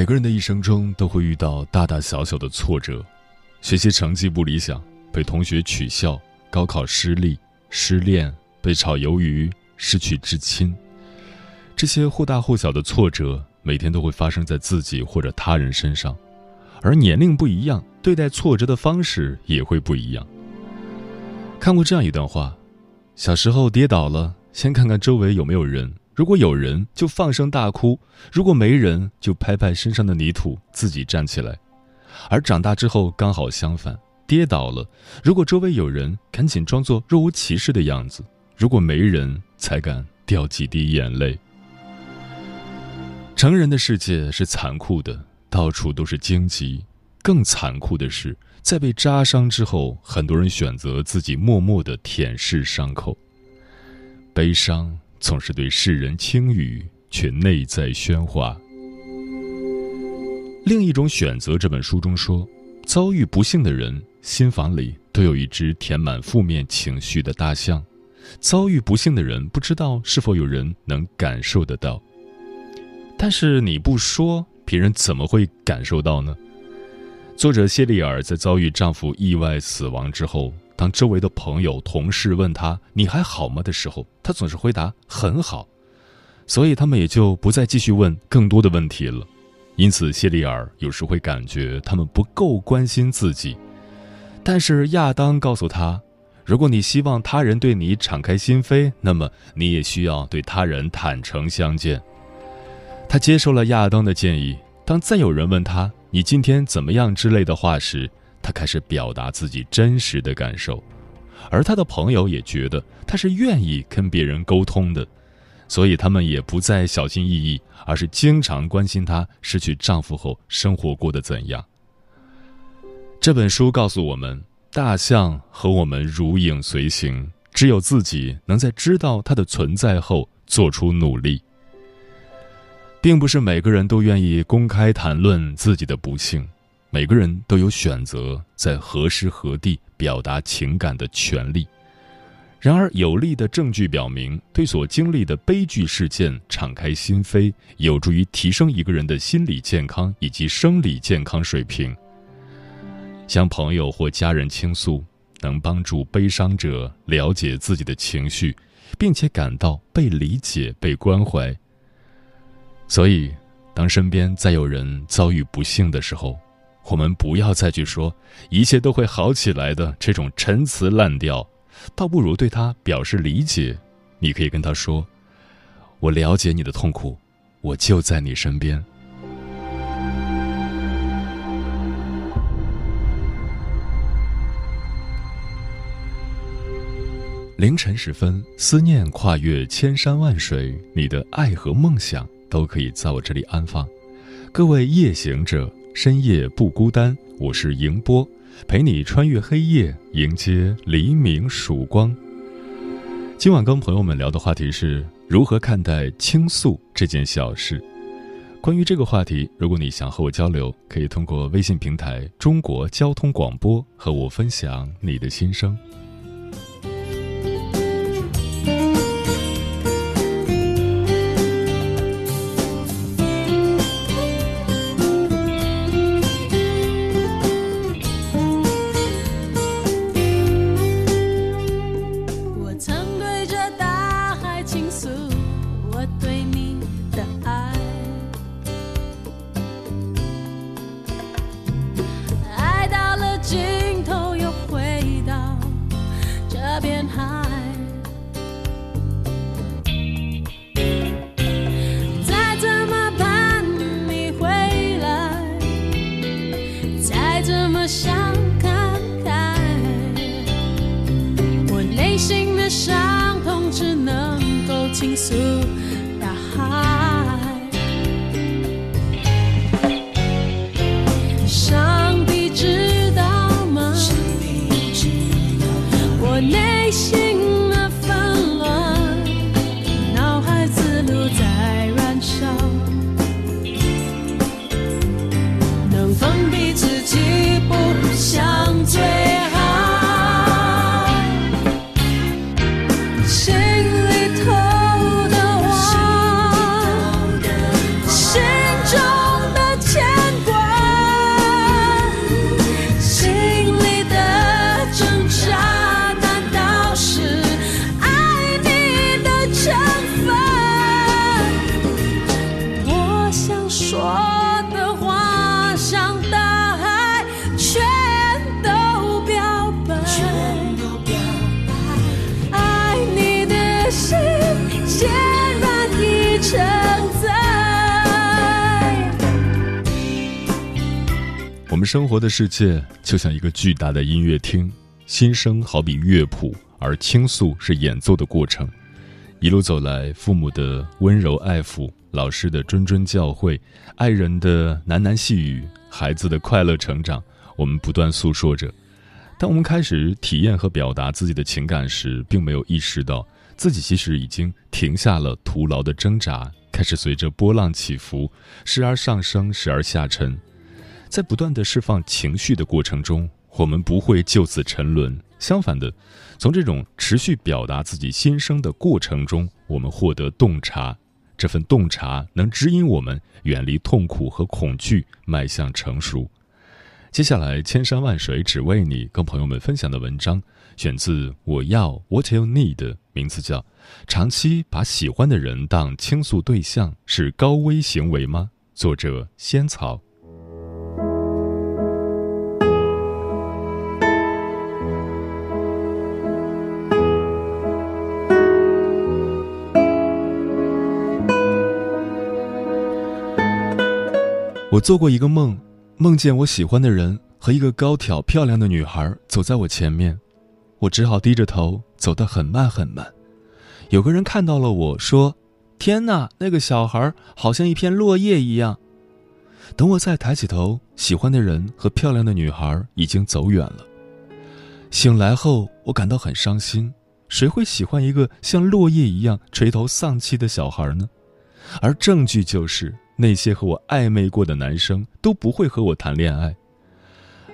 每个人的一生中都会遇到大大小小的挫折，学习成绩不理想，被同学取笑，高考失利，失恋，被炒鱿鱼，失去至亲。这些或大或小的挫折，每天都会发生在自己或者他人身上，而年龄不一样，对待挫折的方式也会不一样。看过这样一段话：小时候跌倒了，先看看周围有没有人。如果有人，就放声大哭；如果没人，就拍拍身上的泥土，自己站起来。而长大之后刚好相反，跌倒了，如果周围有人，赶紧装作若无其事的样子；如果没人，才敢掉几滴眼泪。成人的世界是残酷的，到处都是荆棘。更残酷的是，在被扎伤之后，很多人选择自己默默的舔舐伤口，悲伤。总是对世人轻语，却内在喧哗。另一种选择，这本书中说，遭遇不幸的人心房里都有一只填满负面情绪的大象。遭遇不幸的人不知道是否有人能感受得到。但是你不说，别人怎么会感受到呢？作者谢丽尔在遭遇丈夫意外死亡之后。当周围的朋友、同事问他“你还好吗”的时候，他总是回答“很好”，所以他们也就不再继续问更多的问题了。因此，谢丽尔有时会感觉他们不够关心自己。但是亚当告诉他：“如果你希望他人对你敞开心扉，那么你也需要对他人坦诚相见。”他接受了亚当的建议。当再有人问他“你今天怎么样”之类的话时，他开始表达自己真实的感受，而他的朋友也觉得他是愿意跟别人沟通的，所以他们也不再小心翼翼，而是经常关心她失去丈夫后生活过得怎样。这本书告诉我们，大象和我们如影随形，只有自己能在知道它的存在后做出努力。并不是每个人都愿意公开谈论自己的不幸。每个人都有选择在何时何地表达情感的权利。然而，有力的证据表明，对所经历的悲剧事件敞开心扉，有助于提升一个人的心理健康以及生理健康水平。向朋友或家人倾诉，能帮助悲伤者了解自己的情绪，并且感到被理解、被关怀。所以，当身边再有人遭遇不幸的时候，我们不要再去说一切都会好起来的这种陈词滥调，倒不如对他表示理解。你可以跟他说：“我了解你的痛苦，我就在你身边。”凌晨时分，思念跨越千山万水，你的爱和梦想都可以在我这里安放。各位夜行者。深夜不孤单，我是迎波，陪你穿越黑夜，迎接黎明曙光。今晚跟朋友们聊的话题是如何看待倾诉这件小事。关于这个话题，如果你想和我交流，可以通过微信平台“中国交通广播”和我分享你的心声。我们生活的世界就像一个巨大的音乐厅，心声好比乐谱，而倾诉是演奏的过程。一路走来，父母的温柔爱抚，老师的谆谆教诲，爱人的喃喃细语，孩子的快乐成长，我们不断诉说着。当我们开始体验和表达自己的情感时，并没有意识到自己其实已经停下了徒劳的挣扎，开始随着波浪起伏，时而上升，时而下沉。在不断的释放情绪的过程中，我们不会就此沉沦。相反的，从这种持续表达自己心声的过程中，我们获得洞察。这份洞察能指引我们远离痛苦和恐惧，迈向成熟。接下来，千山万水只为你，跟朋友们分享的文章选自《我要 What You Need》，名字叫《长期把喜欢的人当倾诉对象是高危行为吗》，作者仙草。做过一个梦，梦见我喜欢的人和一个高挑漂亮的女孩走在我前面，我只好低着头走得很慢很慢。有个人看到了我说：“天哪，那个小孩好像一片落叶一样。”等我再抬起头，喜欢的人和漂亮的女孩已经走远了。醒来后，我感到很伤心。谁会喜欢一个像落叶一样垂头丧气的小孩呢？而证据就是那些和我暧昧过的男生都不会和我谈恋爱。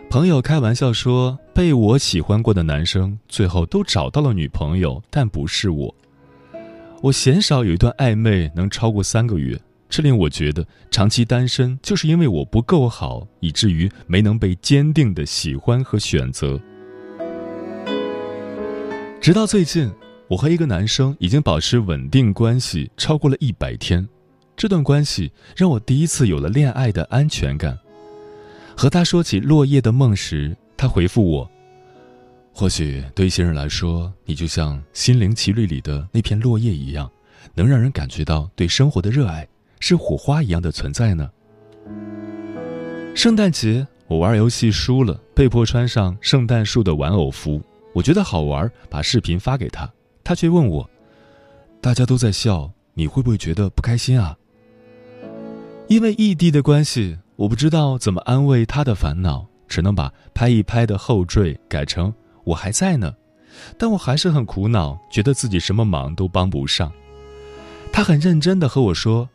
朋友开玩笑说，被我喜欢过的男生最后都找到了女朋友，但不是我。我鲜少有一段暧昧能超过三个月，这令我觉得长期单身就是因为我不够好，以至于没能被坚定的喜欢和选择。直到最近，我和一个男生已经保持稳定关系超过了一百天，这段关系让我第一次有了恋爱的安全感。和他说起落叶的梦时，他回复我：“或许对一些人来说，你就像《心灵奇旅》里的那片落叶一样，能让人感觉到对生活的热爱，是火花一样的存在呢。”圣诞节，我玩游戏输了，被迫穿上圣诞树的玩偶服。我觉得好玩，把视频发给他，他却问我：“大家都在笑，你会不会觉得不开心啊？”因为异地的关系，我不知道怎么安慰他的烦恼，只能把拍一拍的后缀改成“我还在呢”，但我还是很苦恼，觉得自己什么忙都帮不上。他很认真的和我说：“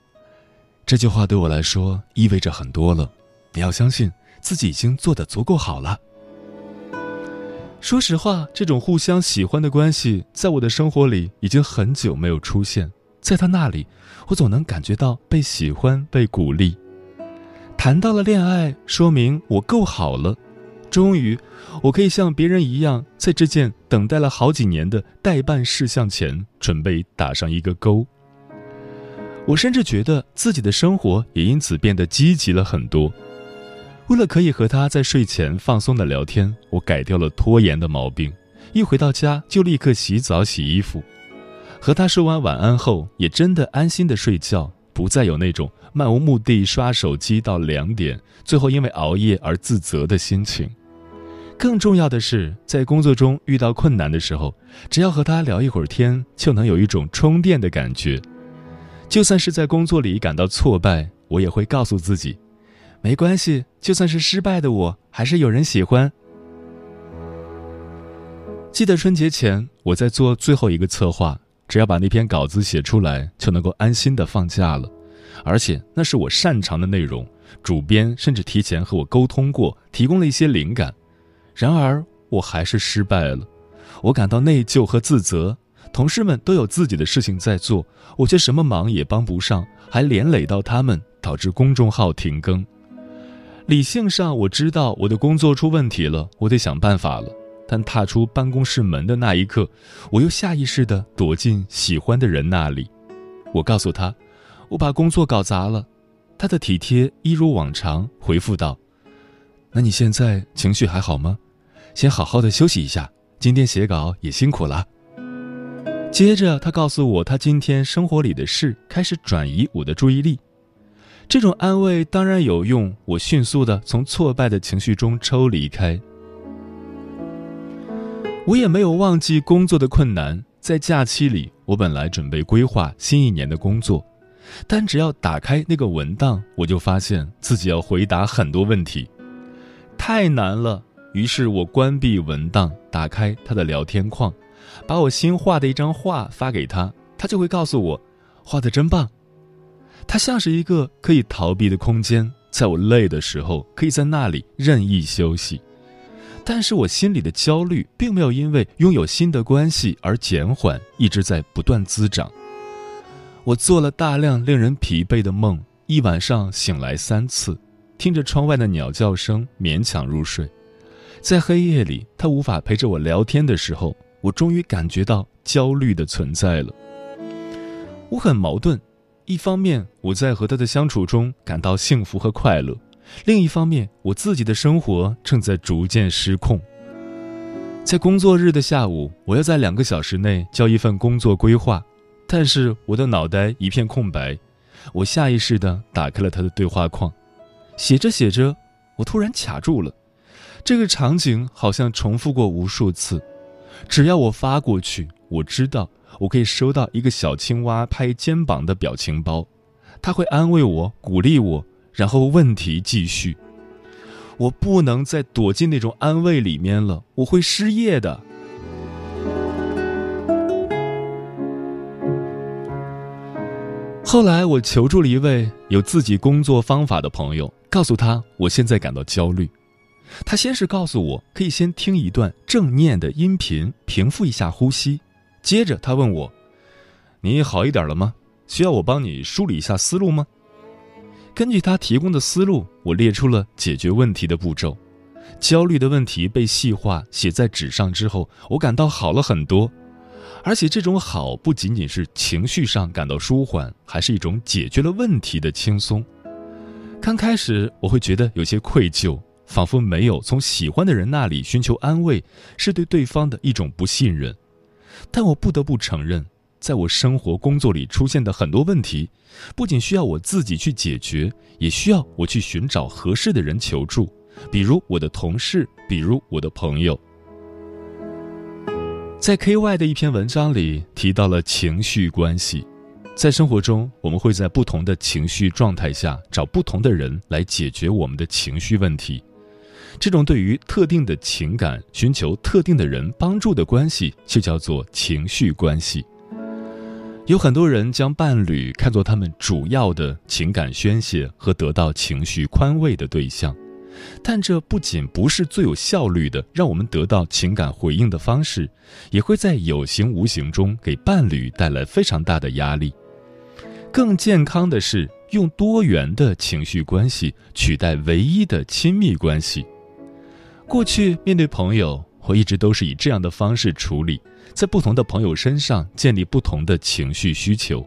这句话对我来说意味着很多了，你要相信自己已经做得足够好了。”说实话，这种互相喜欢的关系，在我的生活里已经很久没有出现。在他那里，我总能感觉到被喜欢、被鼓励。谈到了恋爱，说明我够好了。终于，我可以像别人一样，在这件等待了好几年的待办事项前，准备打上一个勾。我甚至觉得自己的生活也因此变得积极了很多。为了可以和他在睡前放松的聊天，我改掉了拖延的毛病，一回到家就立刻洗澡洗衣服。和他说完晚安后，也真的安心的睡觉，不再有那种漫无目的刷手机到两点，最后因为熬夜而自责的心情。更重要的是，在工作中遇到困难的时候，只要和他聊一会儿天，就能有一种充电的感觉。就算是在工作里感到挫败，我也会告诉自己，没关系，就算是失败的我，还是有人喜欢。记得春节前，我在做最后一个策划。只要把那篇稿子写出来，就能够安心的放假了，而且那是我擅长的内容。主编甚至提前和我沟通过，提供了一些灵感。然而，我还是失败了，我感到内疚和自责。同事们都有自己的事情在做，我却什么忙也帮不上，还连累到他们，导致公众号停更。理性上，我知道我的工作出问题了，我得想办法了。但踏出办公室门的那一刻，我又下意识地躲进喜欢的人那里。我告诉他，我把工作搞砸了。他的体贴一如往常，回复道：“那你现在情绪还好吗？先好好的休息一下。今天写稿也辛苦了。”接着，他告诉我他今天生活里的事，开始转移我的注意力。这种安慰当然有用，我迅速地从挫败的情绪中抽离开。我也没有忘记工作的困难。在假期里，我本来准备规划新一年的工作，但只要打开那个文档，我就发现自己要回答很多问题，太难了。于是我关闭文档，打开他的聊天框，把我新画的一张画发给他，他就会告诉我：“画的真棒。”它像是一个可以逃避的空间，在我累的时候，可以在那里任意休息。但是我心里的焦虑并没有因为拥有新的关系而减缓，一直在不断滋长。我做了大量令人疲惫的梦，一晚上醒来三次，听着窗外的鸟叫声勉强入睡。在黑夜里，他无法陪着我聊天的时候，我终于感觉到焦虑的存在了。我很矛盾，一方面我在和他的相处中感到幸福和快乐。另一方面，我自己的生活正在逐渐失控。在工作日的下午，我要在两个小时内交一份工作规划，但是我的脑袋一片空白。我下意识地打开了他的对话框，写着写着，我突然卡住了。这个场景好像重复过无数次。只要我发过去，我知道我可以收到一个小青蛙拍肩膀的表情包，他会安慰我，鼓励我。然后问题继续，我不能再躲进那种安慰里面了，我会失业的。后来我求助了一位有自己工作方法的朋友，告诉他我现在感到焦虑。他先是告诉我可以先听一段正念的音频，平复一下呼吸。接着他问我：“你好一点了吗？需要我帮你梳理一下思路吗？”根据他提供的思路，我列出了解决问题的步骤。焦虑的问题被细化写在纸上之后，我感到好了很多。而且这种好不仅仅是情绪上感到舒缓，还是一种解决了问题的轻松。刚开始我会觉得有些愧疚，仿佛没有从喜欢的人那里寻求安慰，是对对方的一种不信任。但我不得不承认。在我生活工作里出现的很多问题，不仅需要我自己去解决，也需要我去寻找合适的人求助，比如我的同事，比如我的朋友。在 K Y 的一篇文章里提到了情绪关系，在生活中，我们会在不同的情绪状态下找不同的人来解决我们的情绪问题。这种对于特定的情感寻求特定的人帮助的关系，就叫做情绪关系。有很多人将伴侣看作他们主要的情感宣泄和得到情绪宽慰的对象，但这不仅不是最有效率的让我们得到情感回应的方式，也会在有形无形中给伴侣带来非常大的压力。更健康的是用多元的情绪关系取代唯一的亲密关系。过去面对朋友，我一直都是以这样的方式处理。在不同的朋友身上建立不同的情绪需求，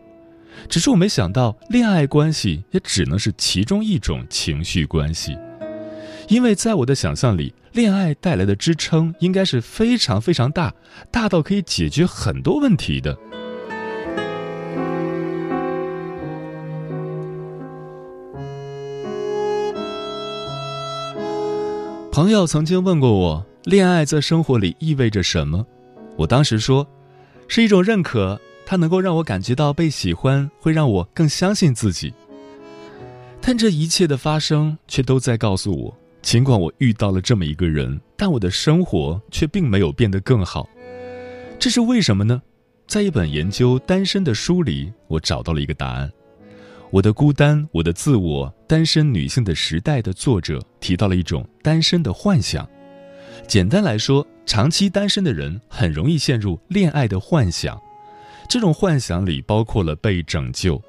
只是我没想到，恋爱关系也只能是其中一种情绪关系，因为在我的想象里，恋爱带来的支撑应该是非常非常大，大到可以解决很多问题的。朋友曾经问过我，恋爱在生活里意味着什么？我当时说，是一种认可，它能够让我感觉到被喜欢，会让我更相信自己。但这一切的发生，却都在告诉我，尽管我遇到了这么一个人，但我的生活却并没有变得更好。这是为什么呢？在一本研究单身的书里，我找到了一个答案。我的孤单，我的自我，单身女性的时代的作者提到了一种单身的幻想。简单来说，长期单身的人很容易陷入恋爱的幻想。这种幻想里包括了被拯救，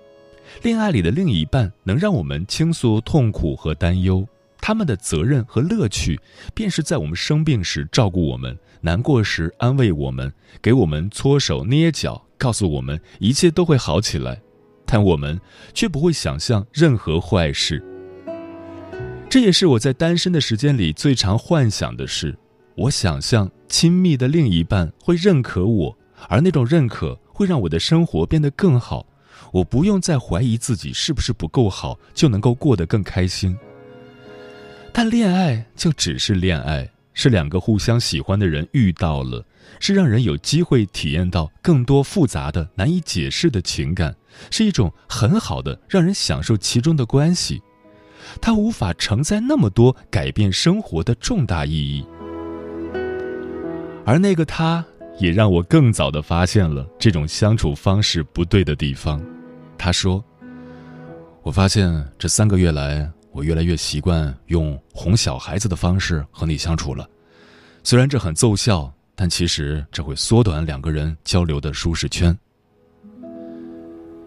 恋爱里的另一半能让我们倾诉痛苦和担忧，他们的责任和乐趣便是在我们生病时照顾我们，难过时安慰我们，给我们搓手捏脚，告诉我们一切都会好起来。但我们却不会想象任何坏事。这也是我在单身的时间里最常幻想的事。我想象亲密的另一半会认可我，而那种认可会让我的生活变得更好。我不用再怀疑自己是不是不够好，就能够过得更开心。但恋爱就只是恋爱，是两个互相喜欢的人遇到了，是让人有机会体验到更多复杂的、难以解释的情感。是一种很好的让人享受其中的关系，它无法承载那么多改变生活的重大意义。而那个他，也让我更早的发现了这种相处方式不对的地方。他说：“我发现这三个月来，我越来越习惯用哄小孩子的方式和你相处了。虽然这很奏效，但其实这会缩短两个人交流的舒适圈。”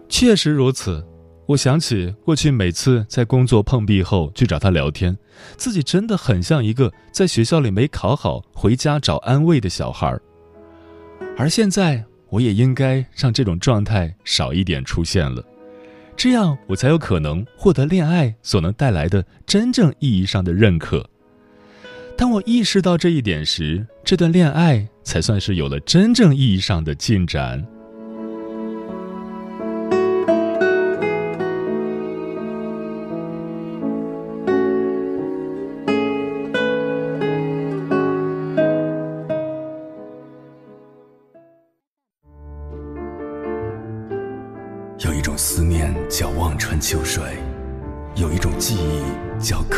确实如此，我想起过去每次在工作碰壁后去找他聊天，自己真的很像一个在学校里没考好回家找安慰的小孩而现在，我也应该让这种状态少一点出现了，这样我才有可能获得恋爱所能带来的真正意义上的认可。当我意识到这一点时，这段恋爱才算是有了真正意义上的进展。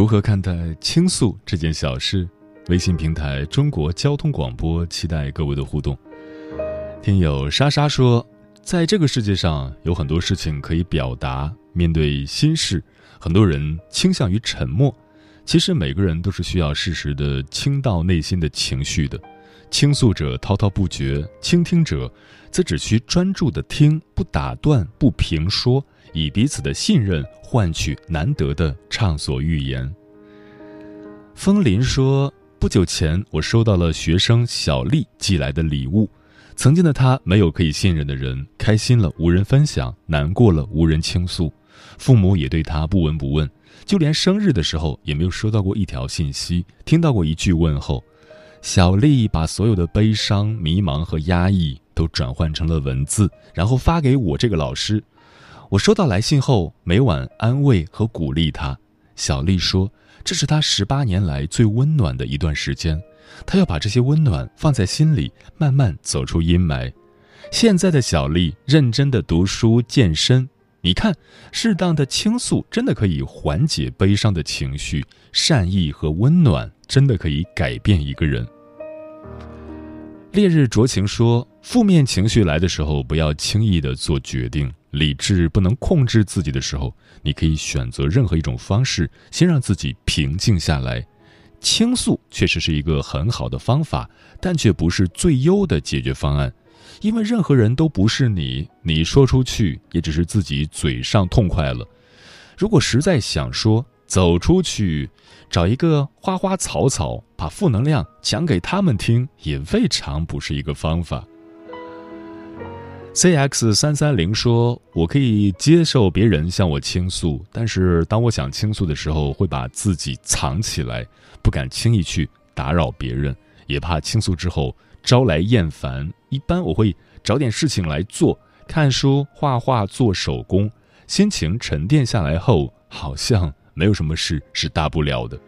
如何看待倾诉这件小事？微信平台中国交通广播期待各位的互动。听友莎莎说，在这个世界上有很多事情可以表达，面对心事，很多人倾向于沉默。其实每个人都是需要适时的倾倒内心的情绪的。倾诉者滔滔不绝，倾听者则只需专注的听，不打断，不评说。以彼此的信任换取难得的畅所欲言。风林说：“不久前，我收到了学生小丽寄来的礼物。曾经的她没有可以信任的人，开心了无人分享，难过了无人倾诉。父母也对她不闻不问，就连生日的时候也没有收到过一条信息，听到过一句问候。小丽把所有的悲伤、迷茫和压抑都转换成了文字，然后发给我这个老师。”我收到来信后，每晚安慰和鼓励她。小丽说：“这是她十八年来最温暖的一段时间，她要把这些温暖放在心里，慢慢走出阴霾。”现在的小丽认真的读书、健身。你看，适当的倾诉真的可以缓解悲伤的情绪，善意和温暖真的可以改变一个人。烈日灼情说：“负面情绪来的时候，不要轻易的做决定。”理智不能控制自己的时候，你可以选择任何一种方式，先让自己平静下来。倾诉确实是一个很好的方法，但却不是最优的解决方案，因为任何人都不是你，你说出去也只是自己嘴上痛快了。如果实在想说，走出去，找一个花花草草，把负能量讲给他们听，也未尝不是一个方法。C X 三三零说：“我可以接受别人向我倾诉，但是当我想倾诉的时候，会把自己藏起来，不敢轻易去打扰别人，也怕倾诉之后招来厌烦。一般我会找点事情来做，看书、画画、做手工。心情沉淀下来后，好像没有什么事是大不了的。”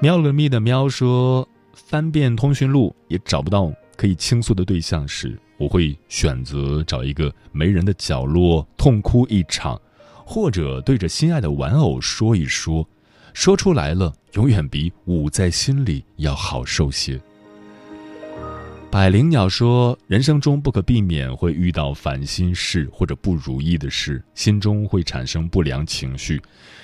喵了咪的喵说：“翻遍通讯录也找不到。”可以倾诉的对象时，我会选择找一个没人的角落痛哭一场，或者对着心爱的玩偶说一说，说出来了，永远比捂在心里要好受些。百灵鸟说，人生中不可避免会遇到烦心事或者不如意的事，心中会产生不良情绪，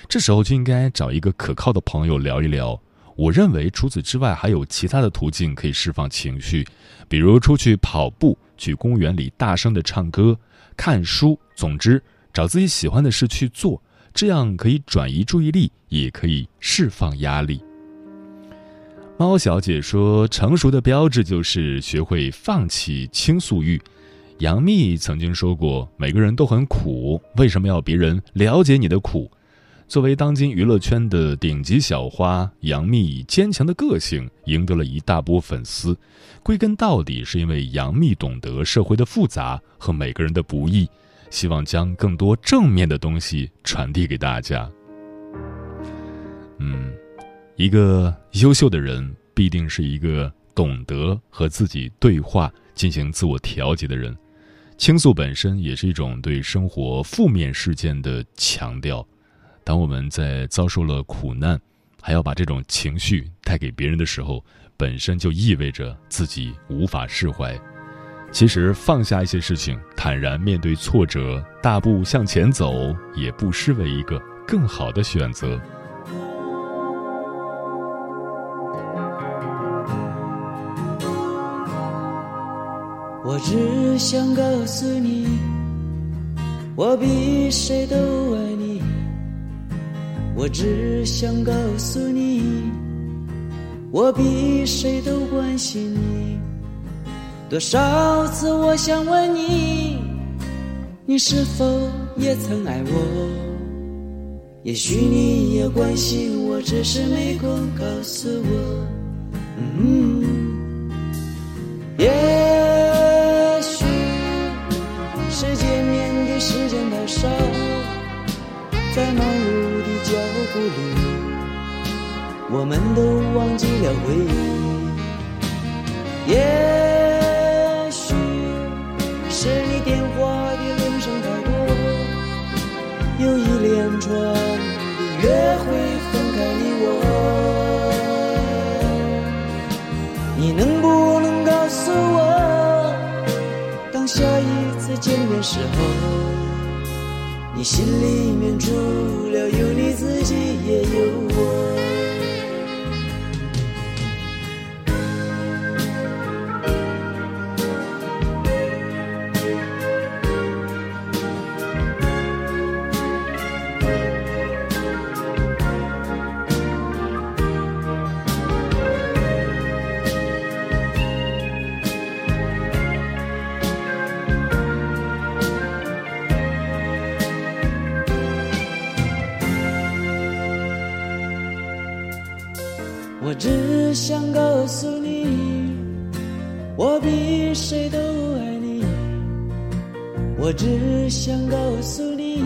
这时候就应该找一个可靠的朋友聊一聊。我认为除此之外还有其他的途径可以释放情绪，比如出去跑步、去公园里大声的唱歌、看书，总之找自己喜欢的事去做，这样可以转移注意力，也可以释放压力。猫小姐说：“成熟的标志就是学会放弃倾诉欲。”杨幂曾经说过：“每个人都很苦，为什么要别人了解你的苦？”作为当今娱乐圈的顶级小花，杨幂以坚强的个性赢得了一大波粉丝。归根到底，是因为杨幂懂得社会的复杂和每个人的不易，希望将更多正面的东西传递给大家。嗯，一个优秀的人，必定是一个懂得和自己对话、进行自我调节的人。倾诉本身也是一种对生活负面事件的强调。当我们在遭受了苦难，还要把这种情绪带给别人的时候，本身就意味着自己无法释怀。其实放下一些事情，坦然面对挫折，大步向前走，也不失为一个更好的选择。我只想告诉你，我比谁都爱你。我只想告诉你，我比谁都关心你。多少次我想问你，你是否也曾爱我？也许你也关心我，只是没空告诉我。嗯，在忙碌的。脚步里，我们都忘记了回忆。也许是你电话的铃声太多，又一连串的约会分开你我。你能不能告诉我，当下一次见面时候？你心里面除了有你自己，也有我。我想告诉你，我比谁都爱你。我只想告诉你，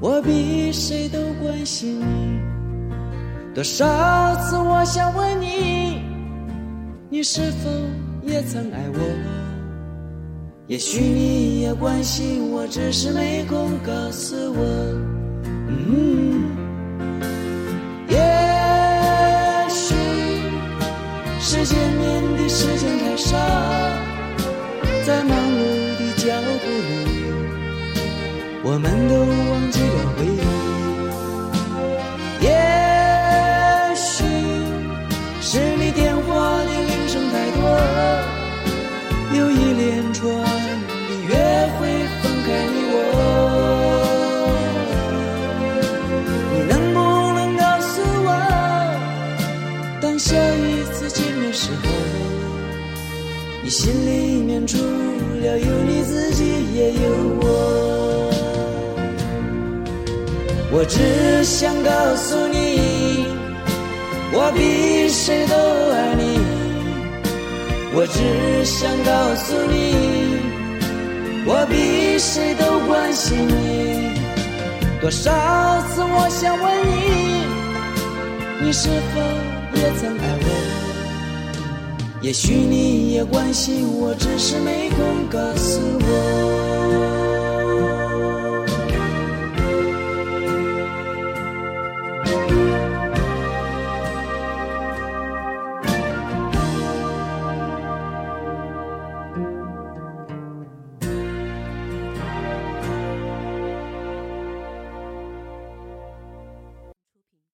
我比谁都关心你。多少次我想问你，你是否也曾爱我？也许你也关心我，只是没空告诉我。嗯。是见面的时间太少，在忙碌的脚步里，我们都忘记了心里面除了有你自己也有我。我只想告诉你，我比谁都爱你。我只想告诉你，我比谁都关心你。多少次我想问你，你是否也曾爱我？也许你也关心我只是没空告诉我。